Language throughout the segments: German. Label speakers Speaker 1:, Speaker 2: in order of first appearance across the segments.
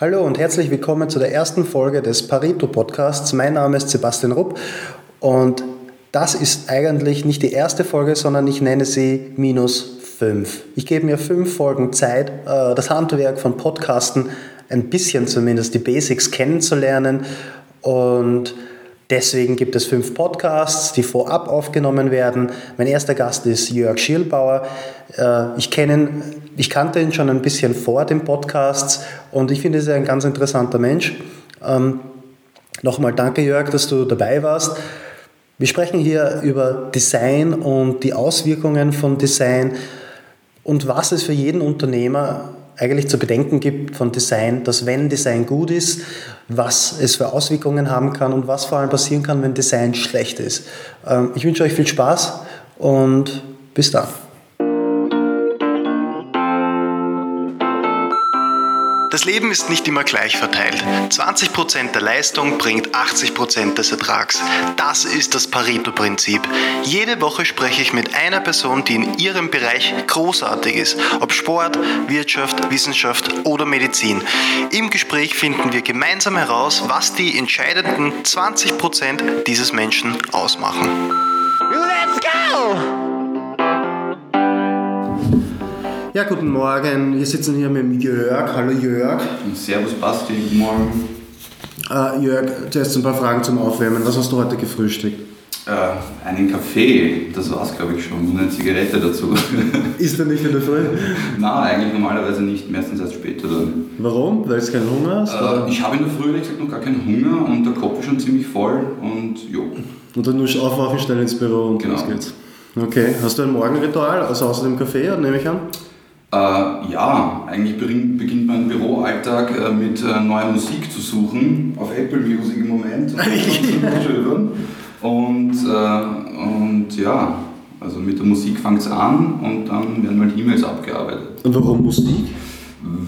Speaker 1: Hallo und herzlich willkommen zu der ersten Folge des Pareto Podcasts. Mein Name ist Sebastian Rupp und das ist eigentlich nicht die erste Folge, sondern ich nenne sie minus fünf. Ich gebe mir fünf Folgen Zeit, äh, das Handwerk von Podcasten ein bisschen zumindest die Basics kennenzulernen und Deswegen gibt es fünf Podcasts, die vorab aufgenommen werden. Mein erster Gast ist Jörg Schierlbauer. Äh, ich, kenne, ich kannte ihn schon ein bisschen vor dem Podcast und ich finde, er ist ein ganz interessanter Mensch. Ähm, nochmal danke, Jörg, dass du dabei warst. Wir sprechen hier über Design und die Auswirkungen von Design und was es für jeden Unternehmer eigentlich zu bedenken gibt von Design, dass wenn Design gut ist, was es für Auswirkungen haben kann und was vor allem passieren kann, wenn Design schlecht ist. Ähm, ich wünsche euch viel Spaß und bis dann. Das Leben ist nicht immer gleich verteilt. 20% der Leistung bringt 80% des Ertrags. Das ist das Pareto-Prinzip. Jede Woche spreche ich mit einer Person, die in ihrem Bereich großartig ist. Ob Sport, Wirtschaft, Wissenschaft oder Medizin. Im Gespräch finden wir gemeinsam heraus, was die entscheidenden 20% dieses Menschen ausmachen. Let's go! Ja, guten Morgen. Wir sitzen hier mit Jörg. Hallo Jörg.
Speaker 2: Servus Basti, guten Morgen.
Speaker 1: Uh, Jörg, zuerst ein paar Fragen zum Aufwärmen. Was hast du heute gefrühstückt?
Speaker 2: Uh, einen Kaffee, das war's glaube ich schon, und eine Zigarette dazu.
Speaker 1: Ist er nicht in der Früh?
Speaker 2: Nein, eigentlich normalerweise nicht, meistens erst später dann.
Speaker 1: Warum? Weil du keinen Hunger hast?
Speaker 2: Uh, ich habe in der Früh ehrlich gesagt noch gar keinen Hunger und der Kopf ist schon ziemlich voll und jo.
Speaker 1: Und dann musst du aufwachen, schnell ins Büro und genau. los geht's. Okay, hast du ein Morgenritual, also außer dem Kaffee, nehme ich an?
Speaker 2: Äh, ja, eigentlich beginnt mein Büroalltag äh, mit äh, neuer Musik zu suchen, auf Apple Music im Moment. und, äh, und ja, also mit der Musik fängt es an und dann werden halt E-Mails abgearbeitet.
Speaker 1: Und warum Musik?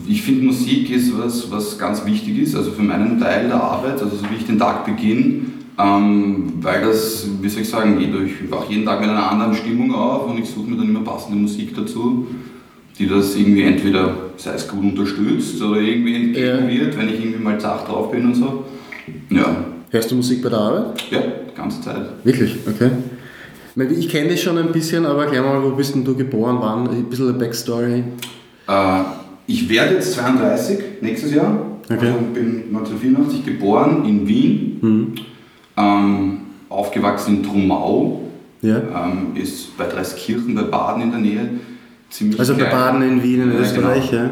Speaker 2: Ich finde, Musik ist was, was ganz wichtig ist, also für meinen Teil der Arbeit, also so wie ich den Tag beginne, ähm, weil das, wie soll ich sagen, ich wache jeden Tag mit einer anderen Stimmung auf und ich suche mir dann immer passende Musik dazu die das irgendwie entweder, sei es gut unterstützt oder irgendwie entgegen wird, wenn ich irgendwie mal zart drauf bin und so. Ja.
Speaker 1: Hörst du Musik bei der Arbeit?
Speaker 2: Ja, die ganze Zeit.
Speaker 1: Wirklich? Okay. Ich kenne dich schon ein bisschen, aber erklär mal, wo bist denn du geboren, wann? Ein bisschen eine Backstory.
Speaker 2: Äh, ich werde jetzt 32 nächstes Jahr. Okay. Also bin 1984 geboren in Wien. Mhm. Ähm, aufgewachsen in Trumau. Ja. Ähm, ist bei Dreiskirchen bei Baden in der Nähe
Speaker 1: ziemlich Also bei Baden in Wien in ja, Österreich, genau. ja.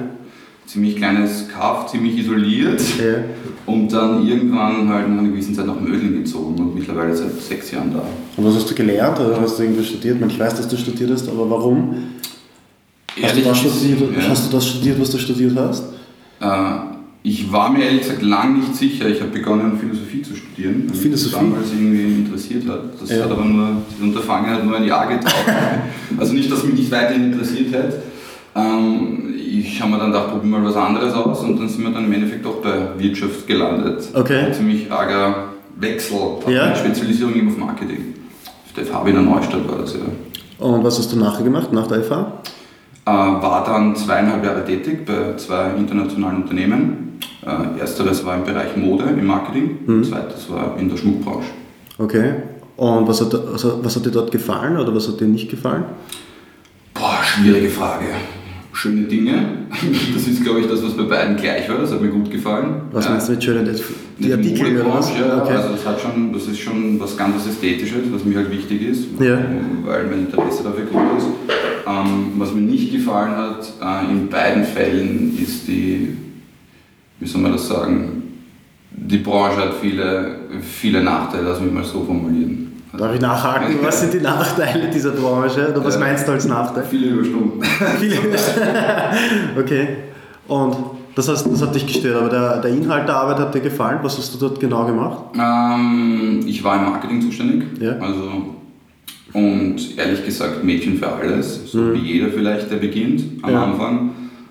Speaker 2: Ziemlich kleines Kaff, ziemlich isoliert. Ja. Und dann irgendwann halt nach einer gewissen Zeit nach Mödling gezogen und mittlerweile seit sechs Jahren da.
Speaker 1: Und was hast du gelernt oder hast du irgendwas studiert? Ich weiß, dass du studiert hast, aber warum? Hast du, das studiert, ja. hast du das studiert, was du studiert hast?
Speaker 2: Äh, ich war mir ehrlich gesagt lange nicht sicher. Ich habe begonnen, Philosophie zu studieren.
Speaker 1: Philosophie?
Speaker 2: Damals irgendwie interessiert hat. Das ja. hat aber nur, das Unterfangen hat nur ein Jahr gedauert. also nicht, dass mich nicht weiterhin interessiert hätte. Ähm, ich habe mir dann gedacht, probier mal was anderes aus und dann sind wir dann im Endeffekt auch bei Wirtschaft gelandet.
Speaker 1: Okay.
Speaker 2: Ein ziemlich arger Wechsel, ja. Spezialisierung eben auf Marketing. Auf der FH Wiener Neustadt war das ja.
Speaker 1: Und was hast du nachher gemacht, nach der FH?
Speaker 2: Äh, war dann zweieinhalb Jahre tätig bei zwei internationalen Unternehmen äh, ersteres war im Bereich Mode, im Marketing, mhm. zweites war in der Schmuckbranche.
Speaker 1: Okay. Und was hat, also was hat dir dort gefallen oder was hat dir nicht gefallen?
Speaker 2: Boah, schwierige Frage. Schöne Dinge. Das ist, glaube ich, das, was bei beiden gleich war. Das hat mir gut gefallen.
Speaker 1: Was meinst du mit schönen
Speaker 2: Die Artikel oder was? Ja, okay. also das, hat schon, das ist schon was ganz Ästhetisches, was mir halt wichtig ist, ja. weil mein Interesse dafür groß ist. Ähm, was mir nicht gefallen hat äh, in beiden Fällen ist die wie soll man das sagen, die Branche hat viele, viele Nachteile, lass mich mal so formulieren.
Speaker 1: Darf ich nachhaken? Was sind die Nachteile dieser Branche? Oder was äh, meinst du als Nachteil?
Speaker 2: Viele Überstunden. viele
Speaker 1: Überstunden. okay. Und das, heißt, das hat dich gestört, aber der, der Inhalt der Arbeit hat dir gefallen. Was hast du dort genau gemacht?
Speaker 2: Ähm, ich war im Marketing zuständig. Ja. Also, und ehrlich gesagt, Mädchen für alles. So mhm. wie jeder vielleicht, der beginnt am ja. Anfang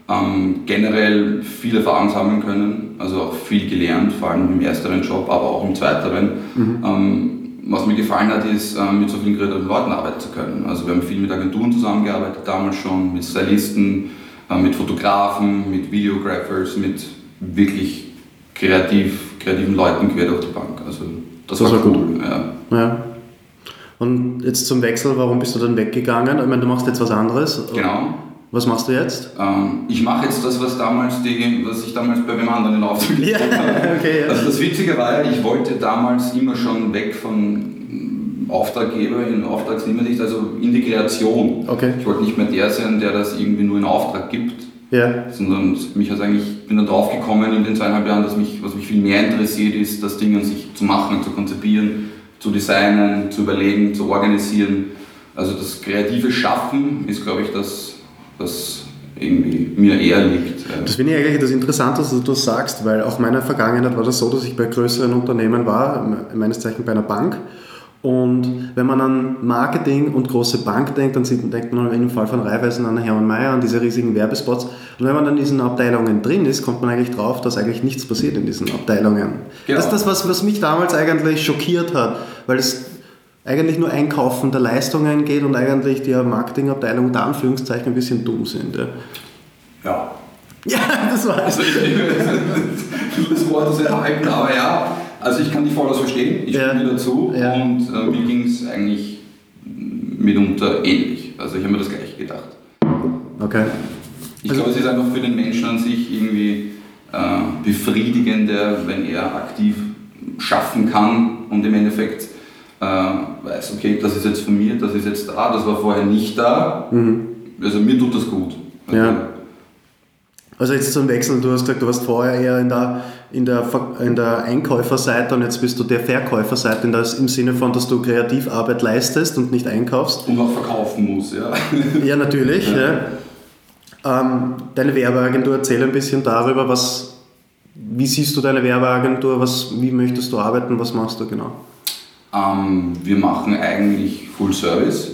Speaker 2: ähm, generell viel Erfahrung sammeln können, also auch viel gelernt, vor allem im ersteren Job, aber auch im zweiteren. Mhm. Ähm, was mir gefallen hat, ist, ähm, mit so vielen kreativen Leuten arbeiten zu können. Also wir haben viel mit Agenturen zusammengearbeitet, damals schon, mit Stylisten, äh, mit Fotografen, mit Videographers, mit wirklich kreativ, kreativen Leuten quer durch die Bank. Also das,
Speaker 1: das
Speaker 2: war,
Speaker 1: war cool. Gut. Ja. ja. Und jetzt zum Wechsel, warum bist du dann weggegangen? Ich meine, du machst jetzt was anderes.
Speaker 2: Genau.
Speaker 1: Was machst du jetzt?
Speaker 2: Ähm, ich mache jetzt das, was, damals die, was ich damals bei wem anderen in Auftrag
Speaker 1: ja, okay, ja.
Speaker 2: Also das Witzige war ja, ich wollte damals immer schon weg von Auftraggeber in Auftragsnehmersicht, also in die Kreation.
Speaker 1: Okay.
Speaker 2: Ich wollte nicht mehr der sein, der das irgendwie nur in Auftrag gibt,
Speaker 1: ja.
Speaker 2: sondern mich hat eigentlich, bin dann drauf gekommen in den zweieinhalb Jahren, dass mich, was mich viel mehr interessiert ist, das Ding an sich zu machen, zu konzipieren, zu designen, zu überlegen, zu organisieren. Also das kreative Schaffen ist, glaube ich, das, was irgendwie mir eher liegt.
Speaker 1: Das finde ich eigentlich das Interessante, dass du das sagst, weil auch meiner Vergangenheit war das so, dass ich bei größeren Unternehmen war, meines Zeichen bei einer Bank und wenn man an Marketing und große Bank denkt, dann denkt man im Fall von Raiffeisen an Hermann Mayer, an diese riesigen Werbespots. Und wenn man dann in diesen Abteilungen drin ist, kommt man eigentlich drauf, dass eigentlich nichts passiert in diesen Abteilungen. Genau. Das ist das, was, was mich damals eigentlich schockiert hat, weil es eigentlich nur Einkaufen der Leistungen geht und eigentlich die Marketingabteilung unter Anführungszeichen ein bisschen dumm sind. Ja.
Speaker 2: Ja,
Speaker 1: ja das war
Speaker 2: es. Also ich, das Wort ist erhalten, aber ja, also ich kann die voll verstehen, ich ja. stimme dazu ja. und äh, mir ging es eigentlich mitunter ähnlich. Also ich habe mir das gleiche gedacht.
Speaker 1: Okay.
Speaker 2: Ich also, glaube, es ist einfach für den Menschen an sich irgendwie äh, befriedigender, wenn er aktiv schaffen kann und im Endeffekt äh, weiß, okay, das ist jetzt von mir, das ist jetzt da, das war vorher nicht da. Mhm. Also mir tut das gut.
Speaker 1: Also, ja. Also jetzt zum Wechsel, du hast gesagt, du warst vorher eher in der, in der, in der Einkäuferseite und jetzt bist du der Verkäuferseite, im Sinne von, dass du Kreativarbeit leistest und nicht einkaufst.
Speaker 2: Und auch verkaufen muss, ja.
Speaker 1: Ja, natürlich. Ja. Ähm, deine Werbeagentur, erzähl ein bisschen darüber, was, wie siehst du deine Werbeagentur, was, wie möchtest du arbeiten, was machst du genau?
Speaker 2: Ähm, wir machen eigentlich Full Service,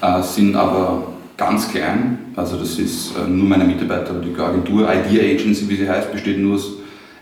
Speaker 2: äh, sind aber ganz klein. Also das ist äh, nur meine Mitarbeiter, die Agentur, Idea Agency, wie sie heißt, besteht nur aus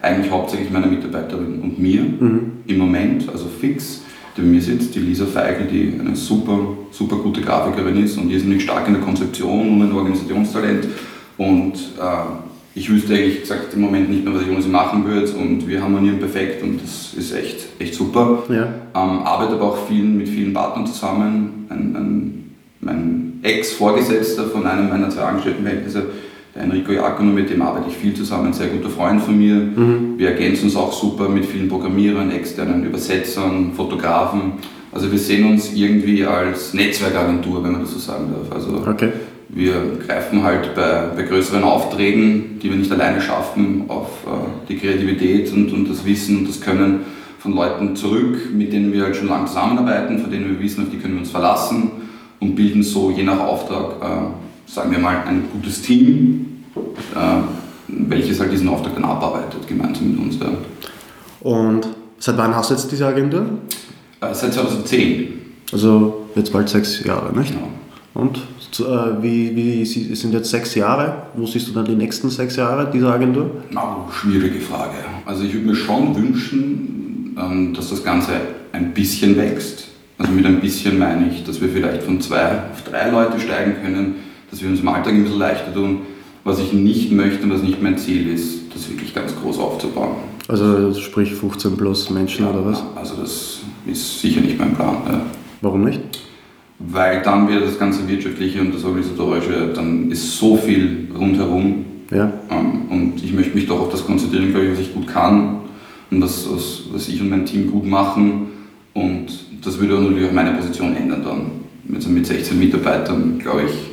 Speaker 2: eigentlich hauptsächlich meiner Mitarbeiterin und mir mhm. im Moment, also fix. Die bei mir sitzt, die Lisa Feigl, die eine super, super gute Grafikerin ist und irrsinnig stark in der Konzeption und ein Organisationstalent. Und äh, ich wüsste eigentlich gesagt im Moment nicht mehr, was ich ohne sie machen würde und wir harmonieren perfekt und das ist echt, echt super.
Speaker 1: Ja.
Speaker 2: Ähm, arbeite aber auch viel mit vielen Partnern zusammen. Ein, ein, mein Ex-Vorgesetzter von einem meiner zwei Angestelltenverhältnisse, der Enrico Jacono, mit dem arbeite ich viel zusammen, ein sehr guter Freund von mir. Mhm. Wir ergänzen uns auch super mit vielen Programmierern, externen Übersetzern, Fotografen. Also wir sehen uns irgendwie als Netzwerkagentur, wenn man das so sagen darf. Also
Speaker 1: okay.
Speaker 2: Wir greifen halt bei, bei größeren Aufträgen, die wir nicht alleine schaffen, auf äh, die Kreativität und, und das Wissen und das Können von Leuten zurück, mit denen wir halt schon lange zusammenarbeiten, von denen wir wissen, auf die können wir uns verlassen und bilden so je nach Auftrag, äh, sagen wir mal, ein gutes Team, äh, welches halt diesen Auftrag dann abarbeitet, gemeinsam mit uns. Ja.
Speaker 1: Und seit wann hast du jetzt diese Agentur?
Speaker 2: Äh, seit 2010.
Speaker 1: Also jetzt bald sechs Jahre, nicht?
Speaker 2: Genau.
Speaker 1: Und äh, wie, wie sind jetzt sechs Jahre? Wo siehst du dann die nächsten sechs Jahre dieser Agentur?
Speaker 2: Oh, schwierige Frage. Also ich würde mir schon wünschen, ähm, dass das Ganze ein bisschen wächst. Also mit ein bisschen meine ich, dass wir vielleicht von zwei auf drei Leute steigen können, dass wir uns im Alltag ein bisschen leichter tun. Was ich nicht möchte und was nicht mein Ziel ist, das wirklich ganz groß aufzubauen.
Speaker 1: Also sprich 15 plus Menschen ja, oder was?
Speaker 2: Also das ist sicher nicht mein Plan. Ja.
Speaker 1: Warum nicht?
Speaker 2: Weil dann wieder das ganze Wirtschaftliche und das Organisatorische, dann ist so viel rundherum.
Speaker 1: Ja.
Speaker 2: Ähm, und ich möchte mich doch auf das konzentrieren, glaube ich, was ich gut kann und was, was, was ich und mein Team gut machen. Und das würde natürlich auch meine Position ändern dann. Also mit 16 Mitarbeitern, glaube ich,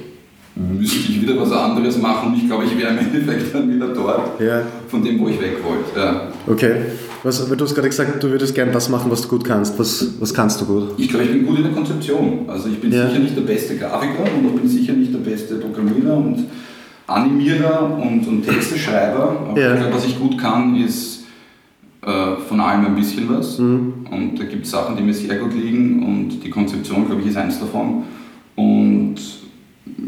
Speaker 2: müsste ich wieder was anderes machen. Ich glaube, ich wäre im Endeffekt dann wieder dort,
Speaker 1: ja.
Speaker 2: von dem, wo ich weg wollte. Ja.
Speaker 1: Okay. Was, du hast gerade gesagt, du würdest gerne das machen, was du gut kannst. Was, was kannst du gut?
Speaker 2: Ich glaube, ich bin gut in der Konzeption. Also ich bin ja. sicher nicht der beste Grafiker und ich bin sicher nicht der beste Programmierer und Animierer und, und Texteschreiber. Aber ja. ich glaube, was ich gut kann, ist äh, von allem ein bisschen was. Mhm. Und da gibt es Sachen, die mir sehr gut liegen und die Konzeption, glaube ich, ist eins davon. Und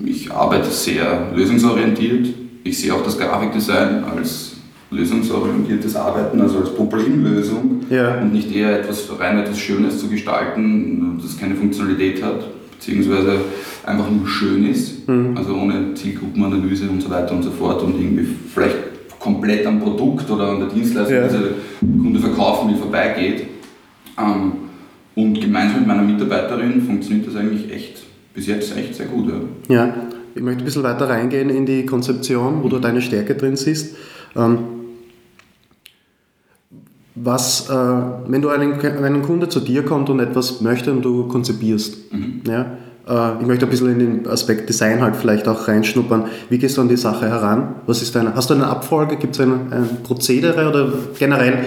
Speaker 2: ich arbeite sehr lösungsorientiert. Ich sehe auch das Grafikdesign als lösungsorientiertes Arbeiten, also als Problemlösung
Speaker 1: ja.
Speaker 2: und nicht eher etwas rein etwas Schönes zu gestalten, das keine Funktionalität hat, beziehungsweise einfach nur schön ist, mhm. also ohne Zielgruppenanalyse und so weiter und so fort und irgendwie vielleicht komplett am Produkt oder an der Dienstleistung, ja. die der Kunde verkaufen will, vorbeigeht. Ähm, und gemeinsam mit meiner Mitarbeiterin funktioniert das eigentlich echt bis jetzt echt sehr gut.
Speaker 1: Ja. ja. Ich möchte ein bisschen weiter reingehen in die Konzeption, wo du deine Stärke drin siehst. Ähm, was, äh, wenn du einen, wenn ein Kunde zu dir kommt und etwas möchte und du konzipierst, mhm. ja, äh, ich möchte ein bisschen in den Aspekt Design halt vielleicht auch reinschnuppern. Wie gehst du an die Sache heran? Was ist deine, hast du eine Abfolge? Gibt es ein, ein Prozedere oder generell?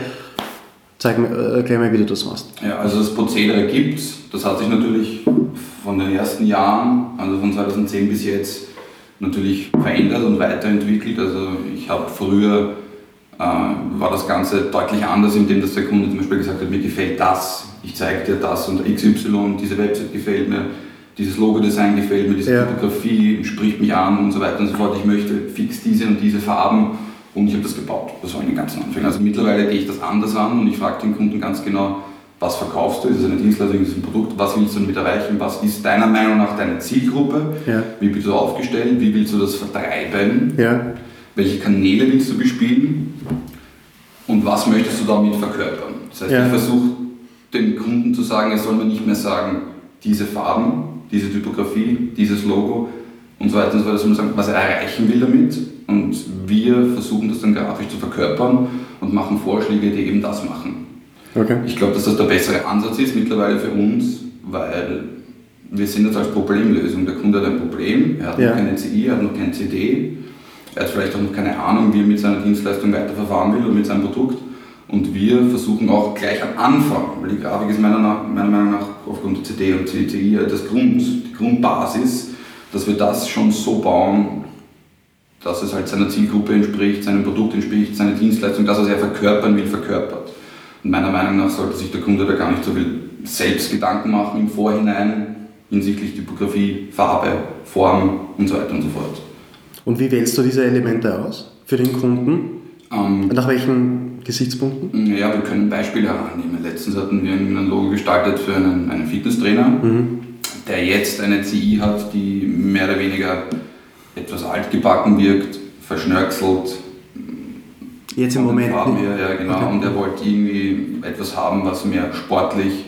Speaker 1: Zeig mir, äh, erklär mir, wie du das machst.
Speaker 2: Ja, also das Prozedere gibt es. Das hat sich natürlich von den ersten Jahren, also von 2010 bis jetzt, natürlich verändert und weiterentwickelt. Also ich habe früher war das Ganze deutlich anders, indem dass der Kunde zum Beispiel gesagt hat, mir gefällt das, ich zeige dir das und XY, diese Website gefällt mir, dieses Logo-Design gefällt mir, diese ja. Typografie spricht mich an und so weiter und so fort. Ich möchte fix diese und diese Farben und ich habe das gebaut. Das war in den ganzen Anfängen. Also mittlerweile gehe ich das anders an und ich frage den Kunden ganz genau, was verkaufst du? Ist es eine Dienstleistung, ist es ein Produkt? Was willst du damit erreichen? Was ist deiner Meinung nach deine Zielgruppe? Ja. Wie bist du aufgestellt? Wie willst du das vertreiben? Ja. Welche Kanäle willst du bespielen? Und was möchtest du damit verkörpern? Das heißt, ja. ich versuche dem Kunden zu sagen, er soll mir nicht mehr sagen, diese Farben, diese Typografie, dieses Logo und so weiter und so fort, sondern sagen, was er erreichen will damit. Und wir versuchen das dann grafisch zu verkörpern und machen Vorschläge, die eben das machen. Okay. Ich glaube, dass das der bessere Ansatz ist mittlerweile für uns, weil wir sehen das als Problemlösung. Der Kunde hat ein Problem, er hat ja. noch keine CI, er hat noch keine CD, er hat vielleicht auch noch keine Ahnung, wie er mit seiner Dienstleistung weiterverfahren will oder mit seinem Produkt. Und wir versuchen auch gleich am Anfang, weil die Grafik ist meiner, meiner Meinung nach aufgrund der CD und CDI das Grund, die Grundbasis, dass wir das schon so bauen, dass es halt seiner Zielgruppe entspricht, seinem Produkt entspricht, seiner Dienstleistung, das, was er verkörpern will, verkörpert. Und meiner Meinung nach sollte sich der Kunde da gar nicht so viel selbst Gedanken machen im Vorhinein hinsichtlich Typografie, Farbe, Form und so weiter und so fort.
Speaker 1: Und wie wählst du diese Elemente aus für den Kunden? Ähm, Nach welchen Gesichtspunkten?
Speaker 2: Ja, wir können Beispiele herannehmen. Letztens hatten wir ein Logo gestaltet für einen, einen Fitnesstrainer, mhm. der jetzt eine CI hat, die mehr oder weniger etwas altgebacken wirkt, verschnörkelt,
Speaker 1: Jetzt im Moment.
Speaker 2: Farben her, ja, genau. Okay. Und er wollte irgendwie etwas haben, was mehr sportlich,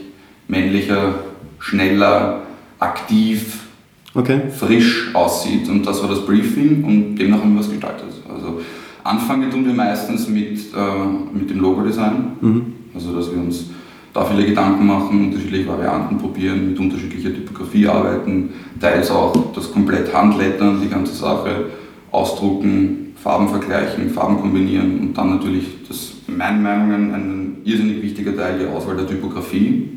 Speaker 2: männlicher, schneller, aktiv, okay. frisch aussieht. Und das war das Briefing und demnach haben wir was gestaltet. Also anfangen tun wir meistens mit, äh, mit dem Logo-Design. Mhm. Also dass wir uns da viele Gedanken machen, unterschiedliche Varianten probieren, mit unterschiedlicher Typografie arbeiten, teils auch das komplett Handlettern, die ganze Sache ausdrucken, Farben vergleichen, Farben kombinieren und dann natürlich, das in meinen Meinungen ein irrsinnig wichtiger Teil, die Auswahl der Typografie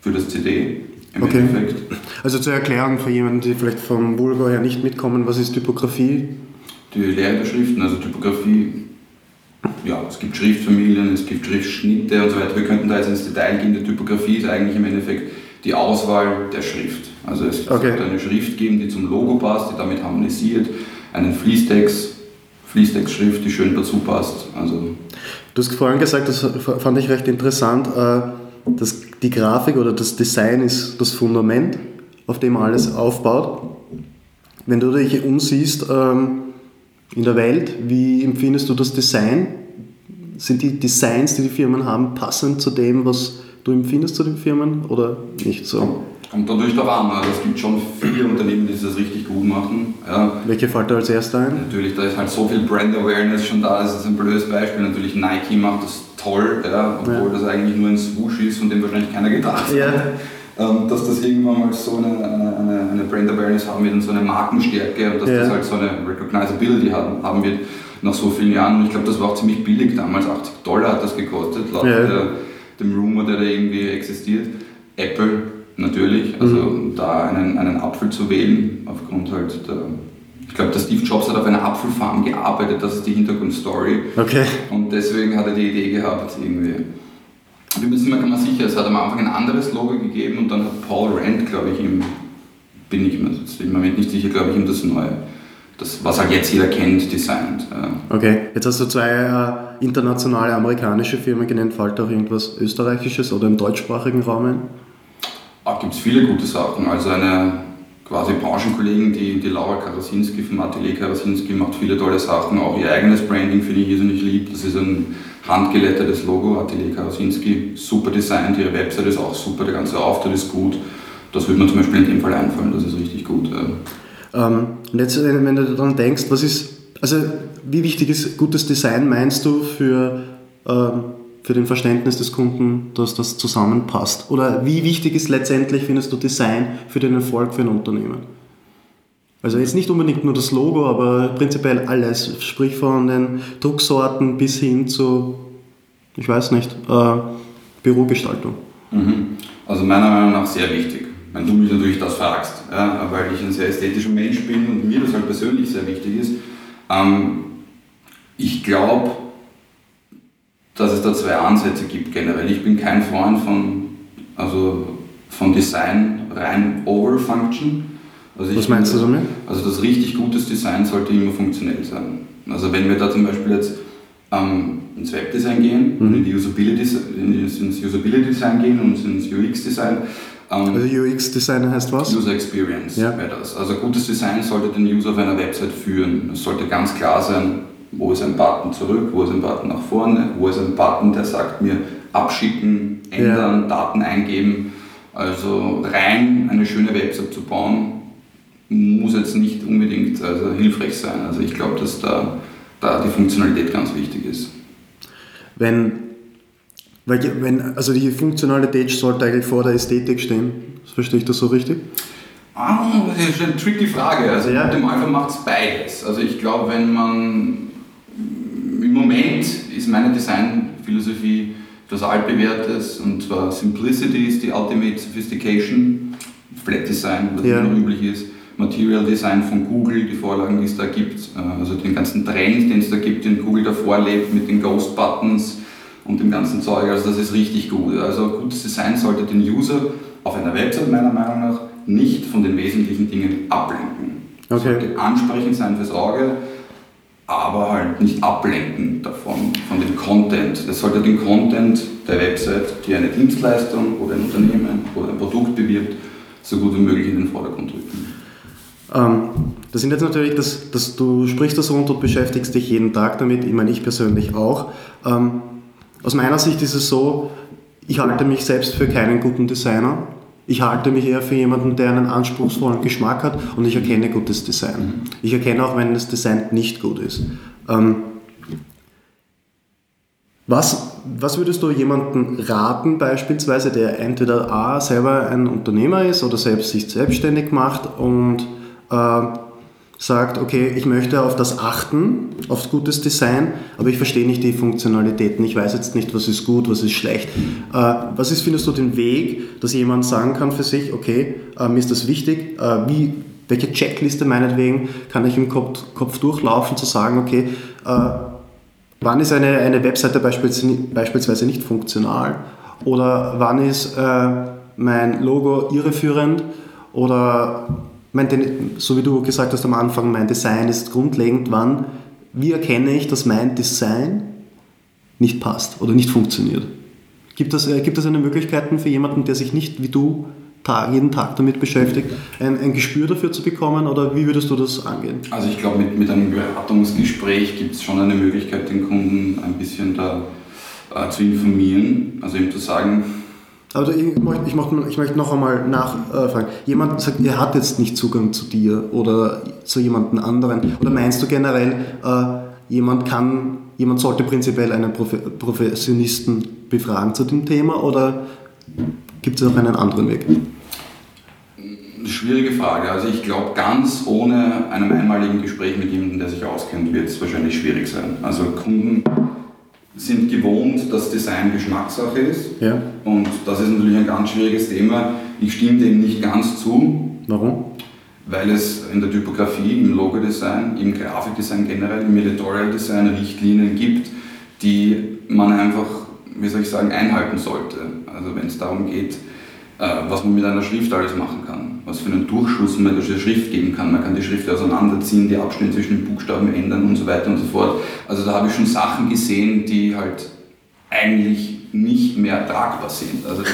Speaker 2: für das CD
Speaker 1: im okay. Endeffekt. Also zur Erklärung für jemanden, die vielleicht vom Vulgo her nicht mitkommen, was ist Typografie?
Speaker 2: Die Lehre der Schriften, also Typografie, ja, es gibt Schriftfamilien, es gibt Schriftschnitte und so weiter. Wir könnten da jetzt ins Detail gehen. Die Typografie ist eigentlich im Endeffekt die Auswahl der Schrift. Also es okay. sollte eine Schrift geben, die zum Logo passt, die damit harmonisiert, einen Fließtext, Fließtextschrift, die schön dazu passt. Also
Speaker 1: du hast vorhin gesagt, das fand ich recht interessant, äh, dass die Grafik oder das Design ist das Fundament, auf dem alles aufbaut. Wenn du dich umsiehst ähm, in der Welt, wie empfindest du das Design? Sind die Designs, die die Firmen haben, passend zu dem, was du empfindest zu den Firmen oder nicht so?
Speaker 2: Kommt dadurch darauf an. Also es gibt schon viele Unternehmen, die das richtig gut machen. Ja.
Speaker 1: Welche fällt da als erster ein?
Speaker 2: Natürlich, da ist halt so viel Brand Awareness schon da. Das ist ein blödes Beispiel. Natürlich Nike macht das toll, ja, obwohl ja. das eigentlich nur ein Swoosh ist, von dem wahrscheinlich keiner gedacht hat. Ja. Ähm, dass das irgendwann mal so eine, eine, eine, Brand Awareness haben wird und so eine Markenstärke und dass das halt so eine Recognizability haben, haben wird nach so vielen Jahren. Und ich glaube, das war auch ziemlich billig damals. 80 Dollar hat das gekostet, laut der, dem Rumor, der da irgendwie existiert. Apple natürlich. Also mhm. da einen, einen Apfel zu wählen, aufgrund halt der. Ich glaube, der Steve Jobs hat auf einer Apfelfarm gearbeitet, das ist die Hintergrundstory. Okay. Und deswegen hat er die Idee gehabt, irgendwie. Wir müssen mir mal sicher, es hat am Anfang ein anderes Logo gegeben und dann hat Paul Rand, glaube ich, ihm, bin ich mir im Moment nicht sicher, glaube ich, ihm das neue, das, was halt jetzt jeder kennt, designt.
Speaker 1: Okay, jetzt hast du zwei äh, internationale amerikanische Firmen genannt, fällt auch irgendwas Österreichisches oder im deutschsprachigen Raum ein?
Speaker 2: Ah, gibt es viele gute Sachen. Also eine quasi Branchenkollegen, die, die Laura Karasinski vom Atelier Karasinski macht viele tolle Sachen, auch ihr eigenes Branding finde ich irrsinnig lieb. Das ist ein handgelettertes Logo, Atelier Karasinski, super designt, ihre Website ist auch super, der ganze Auftritt ist gut. Das würde mir zum Beispiel in dem Fall einfallen, das ist richtig gut.
Speaker 1: Ähm, und jetzt, wenn du daran denkst, was ist, also wie wichtig ist gutes Design, meinst du, für, ähm, für den Verständnis des Kunden, dass das zusammenpasst? Oder wie wichtig ist letztendlich, findest du, Design für den Erfolg für ein Unternehmen? Also jetzt nicht unbedingt nur das Logo, aber prinzipiell alles, sprich von den Drucksorten bis hin zu, ich weiß nicht, äh, Bürogestaltung.
Speaker 2: Mhm. Also meiner Meinung nach sehr wichtig wenn du mich natürlich das fragst, ja, weil ich ein sehr ästhetischer Mensch bin und mir das halt persönlich sehr wichtig ist. Ähm, ich glaube, dass es da zwei Ansätze gibt generell. Ich bin kein Freund von, also von Design rein over function.
Speaker 1: Also Was meinst finde, du damit?
Speaker 2: Also das richtig gutes Design sollte immer funktionell sein. Also wenn wir da zum Beispiel jetzt ähm, ins Webdesign gehen, mhm. in die Usability, ins Usability Design gehen und ins UX Design,
Speaker 1: ähm, also UX-Design heißt was?
Speaker 2: User Experience ja. wäre das. Also gutes Design sollte den User auf einer Website führen. Es sollte ganz klar sein, wo ist ein Button zurück, wo ist ein Button nach vorne, wo ist ein Button, der sagt mir abschicken, ändern, ja. Daten eingeben. Also rein eine schöne Website zu bauen, muss jetzt nicht unbedingt also hilfreich sein. Also ich glaube, dass da, da die Funktionalität ganz wichtig ist.
Speaker 1: Wenn weil wenn, also die Funktionalität sollte eigentlich vor der Ästhetik stehen. Verstehe ich das so richtig?
Speaker 2: Ah, das ist eine tricky Frage. Also ja. im Alpha macht es beides. Also ich glaube, wenn man im Moment ist meine Designphilosophie etwas altbewährtes und zwar Simplicity ist die Ultimate Sophistication, Flat Design, was ja. immer noch üblich ist. Material Design von Google, die Vorlagen, die es da gibt, äh, also den ganzen Trend, den es da gibt, den Google davor lebt mit den Ghost Buttons, und dem ganzen Zeug. Also das ist richtig gut. Also gutes Design sollte den User auf einer Website meiner Meinung nach nicht von den wesentlichen Dingen ablenken. Okay. Sollte ansprechend sein fürs Auge, aber halt nicht ablenken davon, von dem Content. Das sollte den Content der Website, die eine Dienstleistung oder ein Unternehmen oder ein Produkt bewirbt, so gut wie möglich in den Vordergrund rücken.
Speaker 1: Ähm, das sind jetzt natürlich, dass, dass du sprichst das rund und beschäftigst dich jeden Tag damit, ich meine ich persönlich auch. Ähm, aus meiner Sicht ist es so, ich halte mich selbst für keinen guten Designer. Ich halte mich eher für jemanden, der einen anspruchsvollen Geschmack hat und ich erkenne gutes Design. Mhm. Ich erkenne auch, wenn das Design nicht gut ist. Ähm, was, was würdest du jemandem raten, beispielsweise, der entweder A, selber ein Unternehmer ist oder selbst sich selbstständig macht und äh, sagt, okay, ich möchte auf das achten, auf gutes Design, aber ich verstehe nicht die Funktionalitäten. Ich weiß jetzt nicht, was ist gut, was ist schlecht. Äh, was ist, findest du, den Weg, dass jemand sagen kann für sich, okay, äh, mir ist das wichtig, äh, wie, welche Checkliste meinetwegen kann ich im Kopf, Kopf durchlaufen, zu sagen, okay, äh, wann ist eine, eine Webseite beispielsweise nicht funktional oder wann ist äh, mein Logo irreführend oder mein, so wie du gesagt hast am Anfang, mein Design ist grundlegend, wann, wie erkenne ich, dass mein Design nicht passt oder nicht funktioniert? Gibt es, äh, gibt eine Möglichkeit für jemanden, der sich nicht wie du Tag, jeden Tag damit beschäftigt, ein, ein, Gespür dafür zu bekommen oder wie würdest du das angehen?
Speaker 2: Also ich glaube, mit, mit einem Beratungsgespräch gibt es schon eine Möglichkeit, den Kunden ein bisschen da äh, zu informieren, also ihm zu sagen,
Speaker 1: also ich möchte, ich möchte, ich möchte noch einmal nachfragen. Jemand sagt, er hat jetzt nicht Zugang zu dir oder zu jemandem anderen. Oder meinst du generell, äh, jemand kann, jemand sollte prinzipiell einen Professionisten befragen zu dem Thema oder gibt es auch einen anderen Weg?
Speaker 2: Schwierige Frage. Also ich glaube, ganz ohne einem einmaligen Gespräch mit jemandem, der sich auskennt, wird es wahrscheinlich schwierig sein. Also Kunden sind gewohnt, dass Design Geschmackssache ist.
Speaker 1: Ja.
Speaker 2: Und das ist natürlich ein ganz schwieriges Thema. Ich stimme dem nicht ganz zu.
Speaker 1: Warum?
Speaker 2: Weil es in der Typografie, im Logodesign, im Grafikdesign generell, im Editorial Design Richtlinien gibt, die man einfach, wie soll ich sagen, einhalten sollte. Also wenn es darum geht, was man mit einer Schrift alles machen kann, was für einen Durchschuss man der Schrift geben kann. Man kann die Schrift auseinanderziehen, die Abstände zwischen den Buchstaben ändern und so weiter und so fort. Also da habe ich schon Sachen gesehen, die halt eigentlich nicht mehr tragbar sind. Also da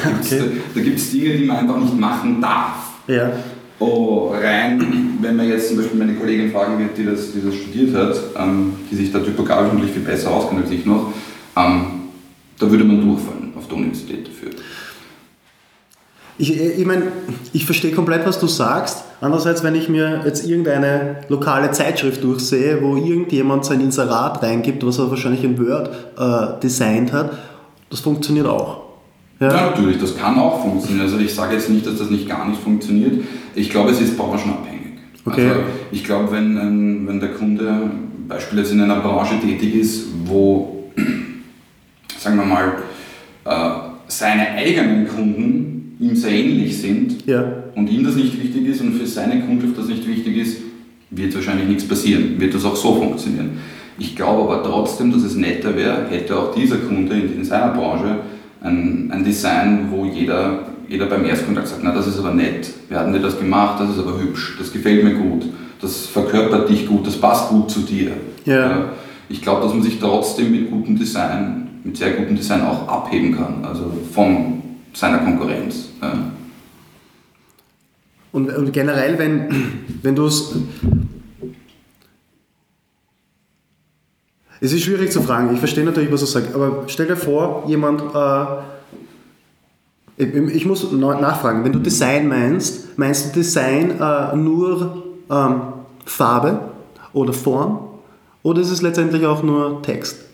Speaker 2: gibt es okay. Dinge, die man einfach nicht machen darf.
Speaker 1: Ja.
Speaker 2: Oh, rein, wenn man jetzt zum Beispiel meine Kollegin fragen wird, die das, die das studiert hat, ähm, die sich da typografisch natürlich viel besser auskennt als ich noch, ähm, da würde man durchfallen auf der Universität dafür.
Speaker 1: Ich, ich meine, ich verstehe komplett, was du sagst. Andererseits, wenn ich mir jetzt irgendeine lokale Zeitschrift durchsehe, wo irgendjemand sein Inserat reingibt, was er wahrscheinlich in Word äh, designt hat, das funktioniert auch.
Speaker 2: Ja? ja? natürlich, das kann auch funktionieren. Also ich sage jetzt nicht, dass das nicht gar nicht funktioniert. Ich glaube, es ist branchenabhängig. Okay. Also ich glaube, wenn, wenn der Kunde beispielsweise in einer Branche tätig ist, wo, sagen wir mal, äh, seine eigenen Kunden ihm sehr ähnlich sind ja. und ihm das nicht wichtig ist und für seine Kundschaft das nicht wichtig ist, wird wahrscheinlich nichts passieren, wird das auch so funktionieren. Ich glaube aber trotzdem, dass es netter wäre, hätte auch dieser Kunde in, seiner Branche ein, ein Design, wo jeder, jeder beim Erstkontakt sagt, na das ist aber nett, wir hatten dir das gemacht, das ist aber hübsch, das gefällt mir gut, das verkörpert dich gut, das passt gut zu dir. Ja. Ich glaube, dass man sich trotzdem mit gutem Design, mit sehr gutem Design auch abheben kann, also vom seiner Konkurrenz. Ja.
Speaker 1: Und, und, generell, wenn, wenn du es. Es ist schwierig zu fragen, ich verstehe natürlich, was du sagst, aber stell dir vor, jemand. Äh, ich muss nachfragen, wenn du Design meinst, meinst du Design äh, nur ähm, Farbe oder Form oder ist es letztendlich auch nur Text?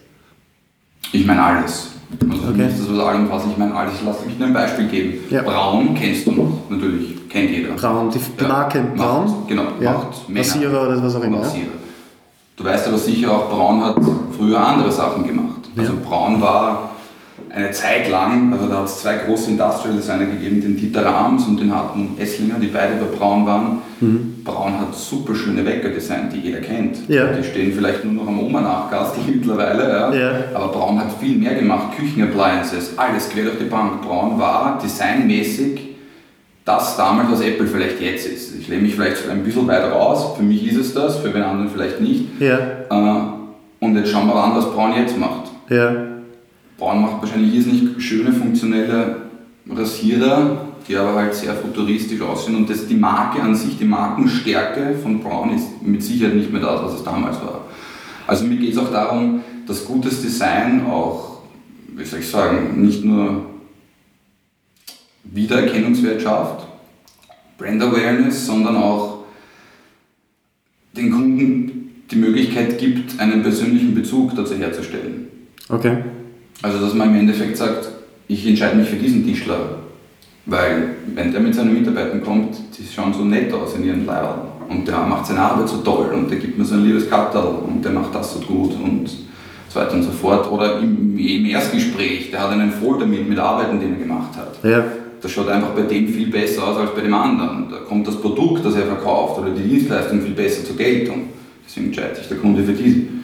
Speaker 2: Ich meine alles. Also okay. nicht das, was allumfassend, ich meine alles. Lass mich nur ein Beispiel geben. Ja. Braun kennst du noch, natürlich, kennt jeder.
Speaker 1: Braun, die, die Marke ja, Braun?
Speaker 2: Macht, genau, ja. macht
Speaker 1: Männer. Massierer oder was auch immer.
Speaker 2: Massierer. Du weißt aber sicher auch, Braun hat früher andere Sachen gemacht. Also Braun war eine Zeit lang, also da hat es zwei große Industrial Designer gegeben, den Dieter Rams und den Hartmut Esslinger, die beide bei Braun waren. Mhm. Braun hat super schöne Wecker designt, die jeder kennt. Ja. Die stehen vielleicht nur noch am Oma-Nachgastel mittlerweile, ja. ja. aber Braun hat viel mehr gemacht, Küchenappliances, alles quer durch die Bank. Braun war designmäßig das damals, was Apple vielleicht jetzt ist. Ich lehne mich vielleicht ein bisschen weiter raus, für mich ist es das, für den anderen vielleicht nicht. Ja. Äh, und jetzt schauen wir an, was Braun jetzt macht. Ja. Braun macht wahrscheinlich irrsinnig schöne, funktionelle Rasierer, die aber halt sehr futuristisch aussehen und das, die Marke an sich, die Markenstärke von Braun ist mit Sicherheit nicht mehr das, was es damals war. Also mir geht es auch darum, dass gutes Design auch, wie soll ich sagen, nicht nur Wiedererkennungswert schafft, Brand Awareness, sondern auch den Kunden die Möglichkeit gibt, einen persönlichen Bezug dazu herzustellen.
Speaker 1: Okay.
Speaker 2: Also, dass man im Endeffekt sagt, ich entscheide mich für diesen Tischler, weil wenn der mit seinen Mitarbeitern kommt, die schauen so nett aus in ihren Leibern und der macht seine Arbeit so toll und der gibt mir so ein liebes Kattel und der macht das so gut und so weiter und so fort. Oder im, im Erstgespräch, der hat einen Folder mit, mit Arbeiten, die er gemacht hat. Ja. Das schaut einfach bei dem viel besser aus als bei dem anderen. Da kommt das Produkt, das er verkauft oder die Dienstleistung viel besser zur Geltung. Deswegen entscheidet sich der Kunde für diesen.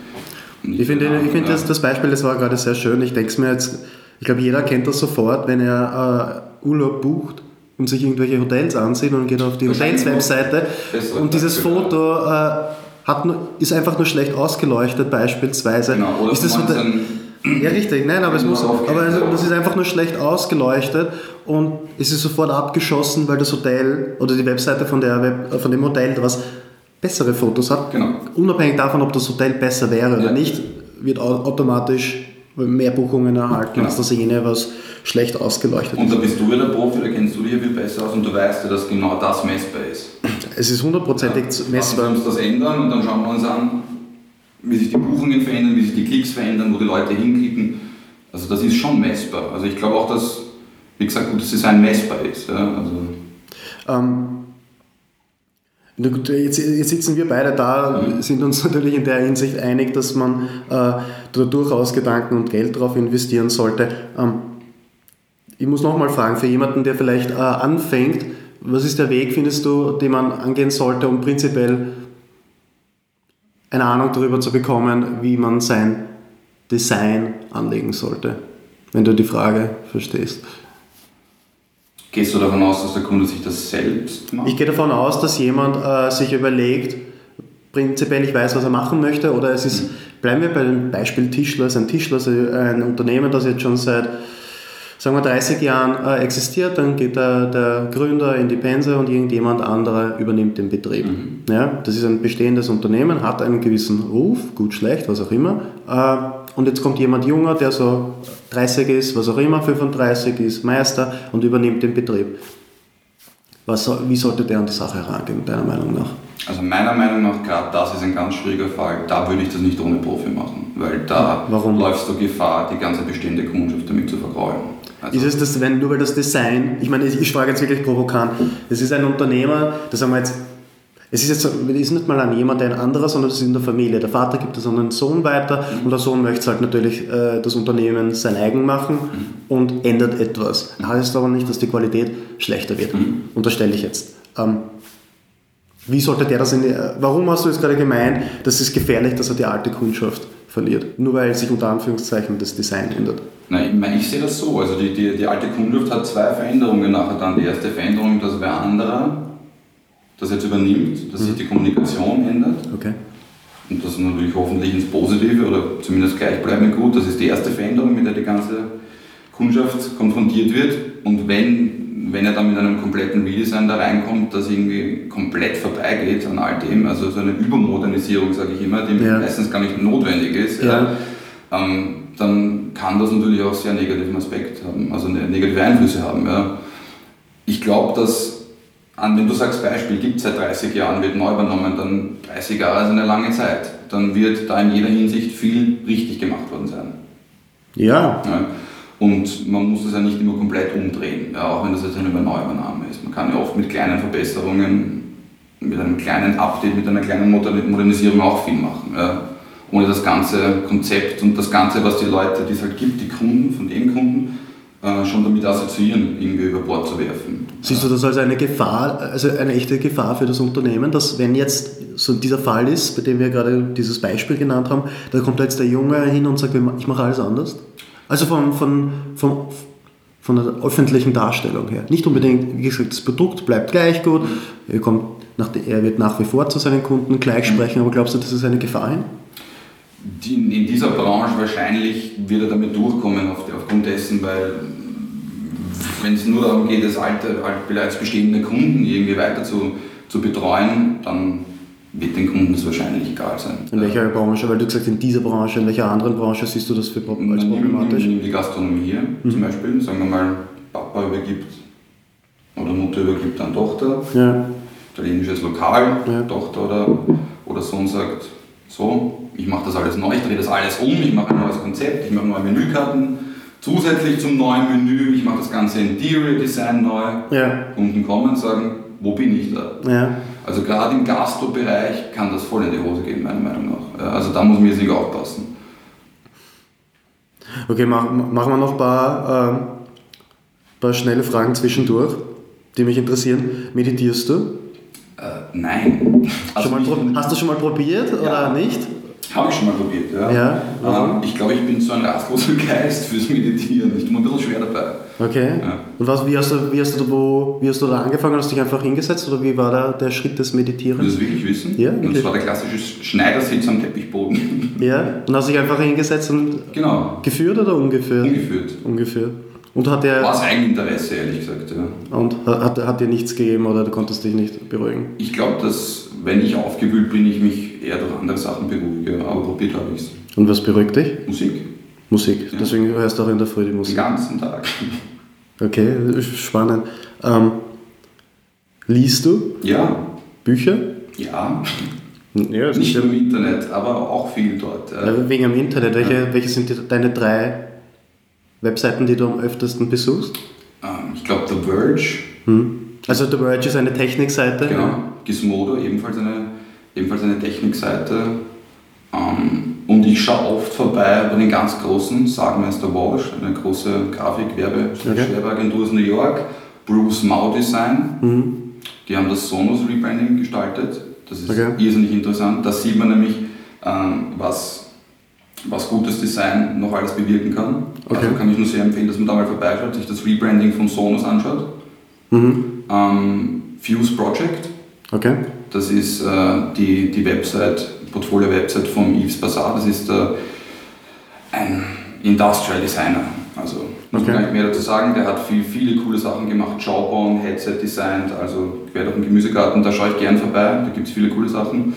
Speaker 1: Ich finde, ich finde das, das Beispiel, das war gerade sehr schön. Ich denke es mir jetzt, ich glaube, jeder kennt das sofort, wenn er äh, Urlaub bucht und sich irgendwelche Hotels ansieht und geht auf die Hotels-Webseite. Und dieses Foto äh, hat nur, ist einfach nur schlecht ausgeleuchtet beispielsweise. Genau, oder ist das Hotel, ja, richtig, nein, aber es muss, aber das ist einfach nur schlecht ausgeleuchtet und es ist sofort abgeschossen, weil das Hotel oder die Webseite von, der Web, von dem Hotel was bessere Fotos hat. Genau. Unabhängig davon, ob das Hotel besser wäre oder ja. nicht, wird automatisch mehr Buchungen erhalten genau. als das jene, was schlecht ausgeleuchtet
Speaker 2: ist. Und da bist du wieder Profi, da kennst du dich viel besser aus und du weißt ja, dass genau das messbar ist.
Speaker 1: Es ist hundertprozentig ja. messbar.
Speaker 2: Lass uns das ändern und dann schauen wir uns an, wie sich die Buchungen verändern, wie sich die Klicks verändern, wo die Leute hinklicken. Also das ist schon messbar. Also ich glaube auch, dass, wie gesagt, gutes Design messbar ist. Ja? Also ähm,
Speaker 1: Jetzt, jetzt, sitzen wir beide da, sind uns natürlich in der Hinsicht einig, dass man äh, da durchaus Gedanken und Geld drauf investieren sollte. Ähm, ich muss nochmal fragen, für jemanden, der vielleicht äh, anfängt, was ist der Weg, findest du, den man angehen sollte, um prinzipiell eine Ahnung darüber zu bekommen, wie man sein Design anlegen sollte? Wenn du die Frage verstehst.
Speaker 2: Gehst du davon aus, dass der Kunde sich das selbst
Speaker 1: macht? Ich gehe davon aus, dass jemand äh, sich überlegt, prinzipiell ich weiß, was er machen möchte, oder es ist, mhm. bleiben wir bei dem Beispiel Tischler, ist ein Tischler, ein Unternehmen, das jetzt schon seit sagen wir 30 Jahren äh, existiert, dann geht der, der, Gründer in die Pense und irgendjemand anderer übernimmt den Betrieb. Mhm. Ja, das ist ein bestehendes Unternehmen, hat einen gewissen Ruf, gut, schlecht, was auch immer. Äh, und jetzt kommt jemand junger, der so 30 ist, was auch immer, 35 ist, Meister und übernimmt den Betrieb. Was, wie sollte der an die Sache herangehen, deiner Meinung nach?
Speaker 2: Also meiner Meinung nach, gerade das ist ein ganz schwieriger Fall. Da würde ich das nicht ohne Profi machen, weil da Warum? läufst du Gefahr, die ganze bestehende Kundschaft damit zu vergraulen.
Speaker 1: Also ist es das, wenn, nur weil das Design, ich meine, ich, ich frage jetzt wirklich provokant, es ist ein Unternehmer, das haben wir jetzt es ist jetzt es ist nicht mal an jemand, ein anderer, sondern es ist in der Familie. Der Vater gibt es an den Sohn weiter mhm. und der Sohn möchte halt natürlich äh, das Unternehmen sein eigen machen mhm. und ändert etwas. Heißt aber nicht, dass die Qualität schlechter wird. Mhm. Unterstelle ich jetzt. Ähm, wie sollte der das in die, Warum hast du jetzt gerade gemeint, das ist gefährlich, dass er die alte Kundschaft verliert? Nur weil sich unter Anführungszeichen das Design ändert.
Speaker 2: Nein, ich, meine, ich sehe das so. Also die, die, die alte Kundschaft hat zwei Veränderungen nachher dann. Die erste Veränderung, dass wer anderer das jetzt übernimmt, dass mhm. sich die Kommunikation ändert.
Speaker 1: Okay.
Speaker 2: Und das natürlich hoffentlich ins Positive oder zumindest gleichbleibend gut. Das ist die erste Veränderung, mit der die ganze Kundschaft konfrontiert wird. Und wenn, wenn er dann mit einem kompletten Redesign da reinkommt, das irgendwie komplett vorbeigeht an all dem, also so eine Übermodernisierung, sage ich immer, die ja. meistens gar nicht notwendig ist, ja. ähm, dann kann das natürlich auch sehr negativen Aspekt haben, also negative Einflüsse haben. Ja. Ich glaube, dass an, wenn du sagst, Beispiel gibt seit 30 Jahren, wird neu übernommen, dann 30 Jahre ist eine lange Zeit. Dann wird da in jeder Hinsicht viel richtig gemacht worden sein.
Speaker 1: Ja.
Speaker 2: ja. Und man muss das ja nicht immer komplett umdrehen, ja, auch wenn das jetzt eine Neuübernahme ist. Man kann ja oft mit kleinen Verbesserungen, mit einem kleinen Update, mit einer kleinen Modernisierung auch viel machen. Ja. Ohne das ganze Konzept und das Ganze, was die Leute, die es halt gibt, die Kunden von den Kunden, äh, schon damit assoziieren, irgendwie über Bord zu werfen.
Speaker 1: Siehst du das als eine Gefahr, also eine echte Gefahr für das Unternehmen, dass wenn jetzt so dieser Fall ist, bei dem wir gerade dieses Beispiel genannt haben, da kommt jetzt der Junge hin und sagt, ich mache alles anders? Also von, von, von, von der öffentlichen Darstellung her. Nicht unbedingt, wie gesagt, das Produkt bleibt gleich gut, er, kommt nach, er wird nach wie vor zu seinen Kunden gleich sprechen, aber glaubst du, das ist eine Gefahr? Hin?
Speaker 2: in dieser Branche wahrscheinlich wird er damit durchkommen aufgrund dessen, weil wenn es nur darum geht, das alte, bereits bestehende Kunden irgendwie weiter zu, zu betreuen, dann wird den Kunden das wahrscheinlich egal sein.
Speaker 1: In welcher Branche? Weil du gesagt in dieser Branche, in welcher anderen Branche siehst du das für, als problematisch?
Speaker 2: In die Gastronomie hier mhm. zum Beispiel. Sagen wir mal, Papa übergibt oder Mutter übergibt an Tochter. Ja. Italienisches Lokal, ja. Tochter oder, oder Sohn sagt, so, ich mache das alles neu, ich drehe das alles um, ich mache ein neues Konzept, ich mache neue Menükarten Zusätzlich zum neuen Menü, ich mache das ganze Interior Design neu. Ja. Kunden kommen und sagen, wo bin ich da? Ja. Also gerade im Gastro-Bereich kann das voll in die Hose gehen, meiner Meinung nach. Also da muss man jetzt nicht aufpassen.
Speaker 1: Okay, machen mach wir noch ein paar, äh, paar schnelle Fragen zwischendurch, die mich interessieren. Meditierst du?
Speaker 2: Äh, nein.
Speaker 1: Also hast du schon mal probiert ja. oder nicht?
Speaker 2: Habe ich schon mal probiert, ja. ja ähm, ich glaube, ich bin so ein rastloser Geist fürs Meditieren. Ich tue mir ein bisschen schwer dabei.
Speaker 1: Okay. Ja. Und was, wie, hast du, wie, hast du da, wo, wie hast du da angefangen? Hast du dich einfach hingesetzt oder wie war da der Schritt des Meditierens?
Speaker 2: Willst du das wirklich wissen? Ja. Okay. Und das war der klassische Schneidersitz am Teppichboden.
Speaker 1: Ja. Und hast du dich einfach hingesetzt und
Speaker 2: genau.
Speaker 1: geführt oder ungeführt?
Speaker 2: Ungeführt.
Speaker 1: Ungeführt. Und hat der,
Speaker 2: War es Eigeninteresse, ehrlich gesagt. Ja.
Speaker 1: Und hat, hat dir nichts gegeben oder du konntest dich nicht beruhigen?
Speaker 2: Ich glaube, dass wenn ich aufgewühlt bin, ich mich eher durch andere Sachen beruhige, aber probiert habe ich es.
Speaker 1: Und was beruhigt dich?
Speaker 2: Musik.
Speaker 1: Musik, ja. deswegen hörst du auch in der Früh die Musik.
Speaker 2: Den ganzen Tag.
Speaker 1: Okay, spannend. Ähm, liest du?
Speaker 2: Ja.
Speaker 1: Bücher?
Speaker 2: Ja. ja Nicht nur im Internet, aber auch viel dort.
Speaker 1: Wegen dem Internet, welche, ja. welche sind die, deine drei Webseiten, die du am öftesten besuchst?
Speaker 2: Ähm, ich glaube The Verge.
Speaker 1: Hm. Also The Verge ist eine Technikseite?
Speaker 2: Genau. Gizmodo, ebenfalls eine, ebenfalls eine Technikseite. Ähm, und ich schaue oft vorbei bei den ganz großen, Sagmeister Walsh, eine große Grafik-Werbeagentur okay. aus New York, Bruce Mau Design. Mhm. Die haben das Sonos Rebranding gestaltet. Das ist okay. irrsinnig interessant. Da sieht man nämlich, ähm, was, was gutes Design noch alles bewirken kann. Okay. Also kann ich nur sehr empfehlen, dass man da mal vorbeischaut, sich das Rebranding von Sonos anschaut. Mhm. Ähm, Fuse Project
Speaker 1: Okay.
Speaker 2: Das ist äh, die, die Website, Portfolio-Website von Yves Bazaar. Das ist äh, ein Industrial Designer. Also Muss okay. gar nicht mehr dazu sagen. Der hat viel, viele coole Sachen gemacht. Jawbone, Headset designt, also quer durch den Gemüsegarten. Da schaue ich gern vorbei. Da gibt es viele coole Sachen.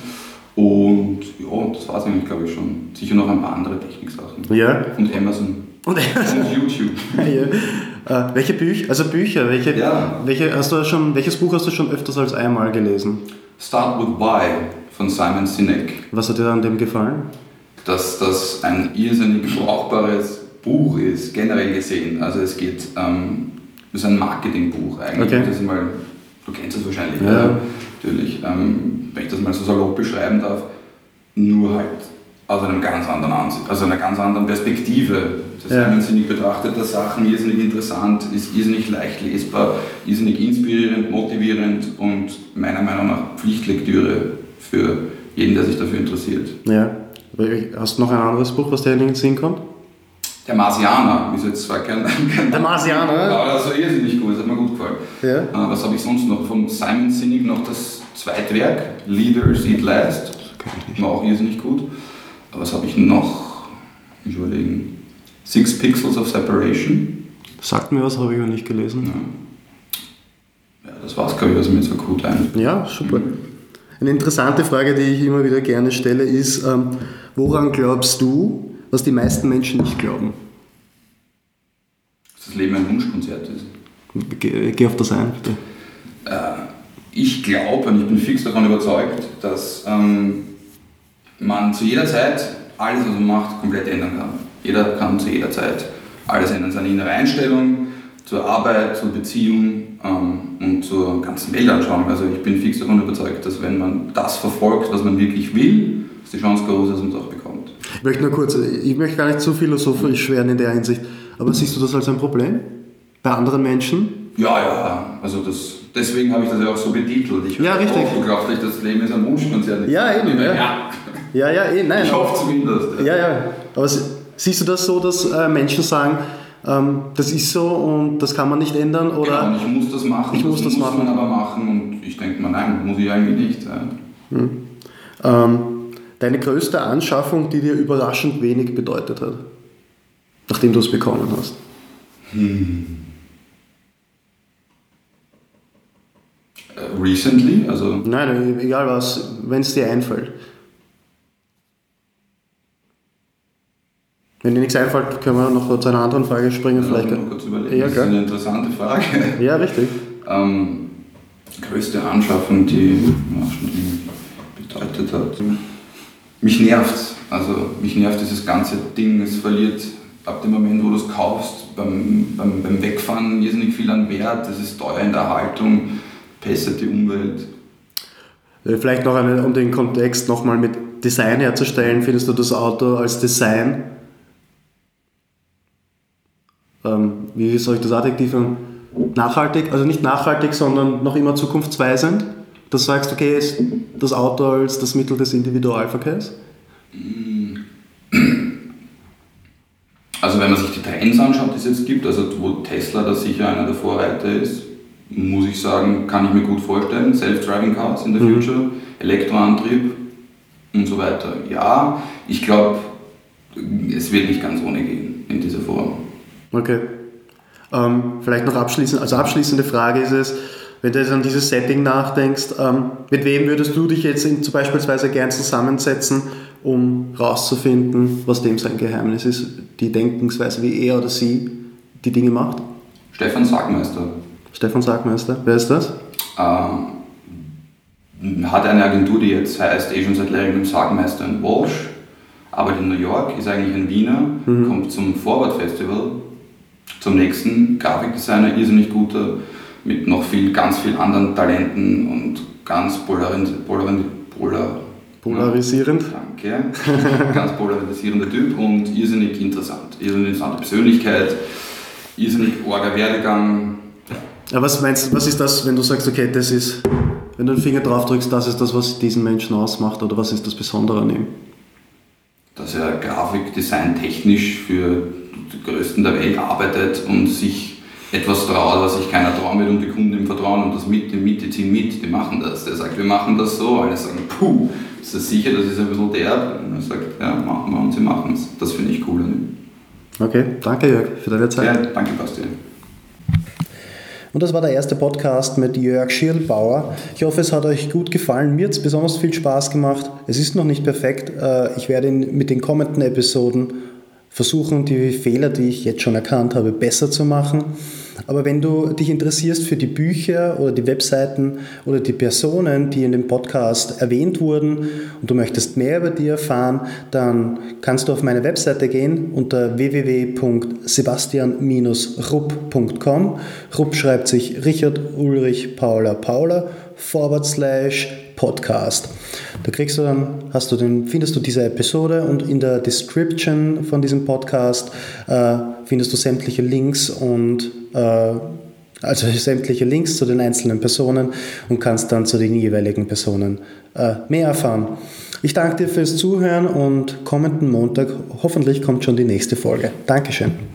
Speaker 2: Und ja, das war es eigentlich, glaube ich, schon. Sicher noch ein paar andere Techniksachen.
Speaker 1: Ja.
Speaker 2: Und Amazon.
Speaker 1: Und,
Speaker 2: und YouTube.
Speaker 1: ja. äh, welche Bücher, also Bücher, welche, ja. welche hast du schon, welches Buch hast du schon öfters als einmal gelesen?
Speaker 2: Start with Why von Simon Sinek.
Speaker 1: Was hat dir an dem gefallen?
Speaker 2: Dass das ein irrsinnig brauchbares Buch ist, generell gesehen. Also es geht, ähm, das ist ein Marketingbuch eigentlich.
Speaker 1: Okay.
Speaker 2: Das ist mal, du kennst das wahrscheinlich, ja. ja natürlich, ähm, wenn ich das mal so salopp beschreiben darf, nur halt aus einem ganz anderen Ansicht, also einer ganz anderen Perspektive. Das ja. betrachtet Sachen, irrsinnig interessant, ist irrsinnig leicht lesbar, irrsinnig inspirierend, motivierend und meiner Meinung nach Pflichtlektüre für jeden, der sich dafür interessiert.
Speaker 1: Ja. Hast du noch ein anderes Buch, was dir in den Sinn kommt?
Speaker 2: Der Marsianer ist jetzt zwar kein. kein
Speaker 1: der Marsianer?
Speaker 2: Aber das war irrsinnig gut, das hat mir gut gefallen.
Speaker 1: Ja.
Speaker 2: Äh, was habe ich sonst noch? Von Simon Sinek noch das Zweitwerk, Leaders Eat Last. War auch irrsinnig gut. Aber was habe ich noch? Ich überlegen. Six Pixels of Separation.
Speaker 1: Sagt mir was, habe ich noch nicht gelesen.
Speaker 2: Ja, ja das war es, glaube ich, was mir so gut ein.
Speaker 1: Ja, super. Eine interessante Frage, die ich immer wieder gerne stelle, ist, ähm, woran glaubst du, was die meisten Menschen nicht glauben.
Speaker 2: Dass das Leben ein Wunschkonzert ist.
Speaker 1: Geh, geh auf das ein, bitte.
Speaker 2: Äh, ich glaube und ich bin fix davon überzeugt, dass ähm, man zu jeder Zeit alles, was man macht, komplett ändern kann. Jeder kann zu jeder Zeit alles ändern. Seine innere Einstellung zur Arbeit, zur Beziehung ähm, und zur ganzen Weltanschauung. Also ich bin fix davon überzeugt, dass wenn man das verfolgt, was man wirklich will, ist die Chance groß, dass man es auch bekommt.
Speaker 1: Ich möchte nur kurz, ich möchte gar nicht zu philosophisch werden in der Hinsicht, aber siehst du das als ein Problem? Bei anderen Menschen?
Speaker 2: Ja, ja, also das, deswegen habe ich das ja auch so betitelt. Ich
Speaker 1: ja, richtig.
Speaker 2: Auch geglaubt, das Leben ist ein Wunschkonzert.
Speaker 1: Ja, eben. Ja, ja, ja, ja eh, nein.
Speaker 2: Ich hoffe zumindest.
Speaker 1: Ja, ja. Aber siehst du das so, dass äh, Menschen sagen, ähm, das ist so und das kann man nicht ändern? Oder
Speaker 2: genau, ich muss das machen.
Speaker 1: Ich muss das, das muss
Speaker 2: machen. man aber machen und ich denke mir, nein, muss ich eigentlich nicht. Ja.
Speaker 1: Hm. Ähm, deine größte Anschaffung, die dir überraschend wenig bedeutet hat, nachdem du es bekommen hast? Hm.
Speaker 2: Recently? Also
Speaker 1: Nein, egal was, wenn es dir einfällt. Wenn dir nichts einfällt, können wir noch zu einer anderen Frage springen.
Speaker 2: Ja,
Speaker 1: vielleicht.
Speaker 2: Noch kurz überlegen. Ja, das ist eine interessante Frage.
Speaker 1: Ja, richtig.
Speaker 2: Ähm, größte Anschaffung, die ja, schon bedeutet hat mich nervt Also mich nervt dieses ganze Ding. Es verliert ab dem Moment, wo du es kaufst, beim, beim, beim Wegfahren irrsinnig viel an Wert. Es ist teuer in der Haltung, pestet die Umwelt.
Speaker 1: Äh, vielleicht noch eine, um den Kontext nochmal mit Design herzustellen, findest du das Auto als Design, ähm, wie soll ich das Adjektiv nachhaltig, also nicht nachhaltig, sondern noch immer zukunftsweisend? Dass du sagst, okay, ist das Auto als das Mittel des Individualverkehrs?
Speaker 2: Also wenn man sich die Trends anschaut, die es jetzt gibt, also wo Tesla da sicher einer der Vorreiter ist, muss ich sagen, kann ich mir gut vorstellen. Self-Driving Cars in the mhm. Future, Elektroantrieb und so weiter. Ja, ich glaube, es wird nicht ganz ohne gehen in dieser Form.
Speaker 1: Okay. Ähm, vielleicht noch abschließend, also abschließende Frage ist es, wenn du jetzt an dieses Setting nachdenkst, ähm, mit wem würdest du dich jetzt in, zum beispielsweise gern zusammensetzen, um rauszufinden, was dem sein Geheimnis ist, die Denkensweise, wie er oder sie die Dinge macht?
Speaker 2: Stefan Sagmeister.
Speaker 1: Stefan Sagmeister, wer ist das?
Speaker 2: Ähm, hat eine Agentur, die jetzt heißt eh schon seit längerem Sagmeister in Walsh, arbeitet in New York, ist eigentlich ein Wiener, mhm. kommt zum Forward Festival, zum nächsten Grafikdesigner, irrsinnig guter mit noch viel, ganz vielen anderen Talenten und ganz polarisierend. Polar,
Speaker 1: polarisierend.
Speaker 2: Danke. ganz polarisierender Typ und irrsinnig interessant. Irrsinnig interessante Persönlichkeit, irrsinnig orger Werdegang.
Speaker 1: Ja, was meinst du, was ist das, wenn du sagst, okay, das ist, wenn du den Finger drauf drückst, das ist das, was diesen Menschen ausmacht oder was ist das Besondere an ihm?
Speaker 2: Dass er Grafikdesign technisch für die Größten der Welt arbeitet und sich etwas traut, was sich keiner trauen will und die Kunden ihm vertrauen und das mit, die mit, die ziehen mit, die machen das. Der sagt, wir machen das so. Alle sagen, puh, ist das sicher, das ist ein bisschen derb. Und er sagt, ja, machen wir und sie machen es. Das finde ich cool an ihm.
Speaker 1: Okay, danke Jörg für deine Zeit.
Speaker 2: Ja, danke Bastian.
Speaker 1: Und das war der erste Podcast mit Jörg Schirlbauer. Ich hoffe, es hat euch gut gefallen. Mir hat es besonders viel Spaß gemacht. Es ist noch nicht perfekt. Äh, ich werde mit den kommenden Episoden versuchen, die Fehler, die ich jetzt schon erkannt habe, besser zu machen. Aber wenn du dich interessierst für die Bücher oder die Webseiten oder die Personen, die in dem Podcast erwähnt wurden und du möchtest mehr über die erfahren, dann kannst du auf meine Webseite gehen unter www.sebastian-rupp.com. Rupp schreibt sich Richard Ulrich Paula Paula forward slash Podcast. Da kriegst du dann, hast du den, findest du diese Episode und in der Description von diesem Podcast äh, findest du sämtliche Links und äh, also sämtliche Links zu den einzelnen Personen und kannst dann zu den jeweiligen Personen äh, mehr erfahren. Ich danke dir fürs Zuhören und kommenden Montag hoffentlich kommt schon die nächste Folge. Dankeschön.